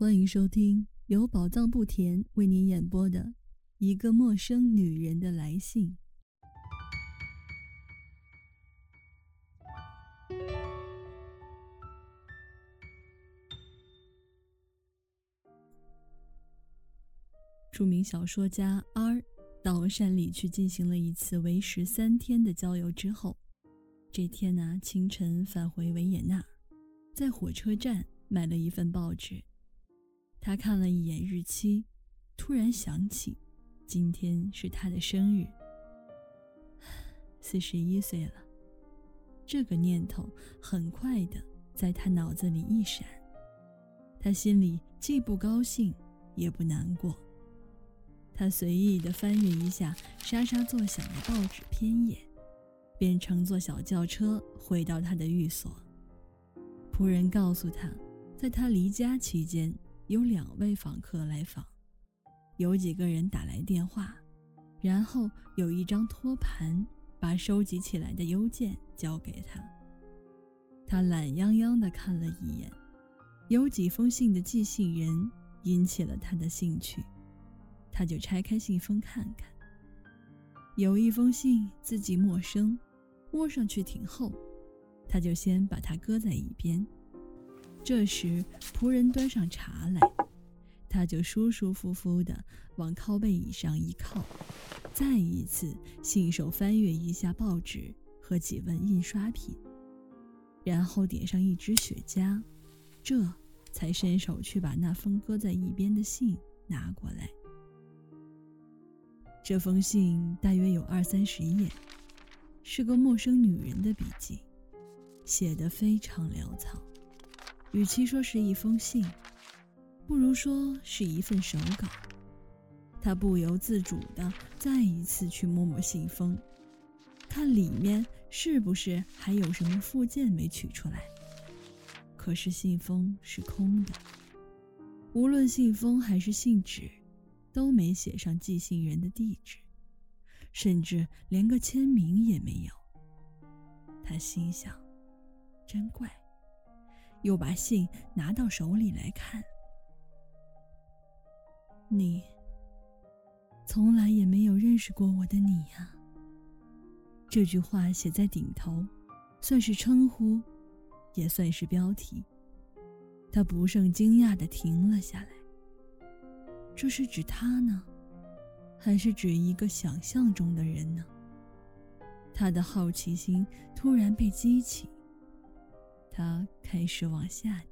欢迎收听由宝藏不甜为您演播的《一个陌生女人的来信》。著名小说家 R 到山里去进行了一次为时三天的郊游之后，这天呢清晨返回维也纳，在火车站买了一份报纸。他看了一眼日期，突然想起，今天是他的生日，四十一岁了。这个念头很快的在他脑子里一闪，他心里既不高兴也不难过。他随意的翻阅一下沙沙作响的报纸篇页，便乘坐小轿车回到他的寓所。仆人告诉他，在他离家期间。有两位访客来访，有几个人打来电话，然后有一张托盘把收集起来的邮件交给他。他懒洋洋地看了一眼，有几封信的寄信人引起了他的兴趣，他就拆开信封看看。有一封信字迹陌生，摸上去挺厚，他就先把它搁在一边。这时，仆人端上茶来，他就舒舒服服地往靠背椅上一靠，再一次信手翻阅一下报纸和几份印刷品，然后点上一支雪茄，这才伸手去把那封搁在一边的信拿过来。这封信大约有二三十页，是个陌生女人的笔记，写得非常潦草。与其说是一封信，不如说是一份手稿。他不由自主地再一次去摸摸信封，看里面是不是还有什么附件没取出来。可是信封是空的，无论信封还是信纸，都没写上寄信人的地址，甚至连个签名也没有。他心想：真怪。又把信拿到手里来看，你从来也没有认识过我的你呀。这句话写在顶头，算是称呼，也算是标题。他不胜惊讶的停了下来。这是指他呢，还是指一个想象中的人呢？他的好奇心突然被激起。它开始往下。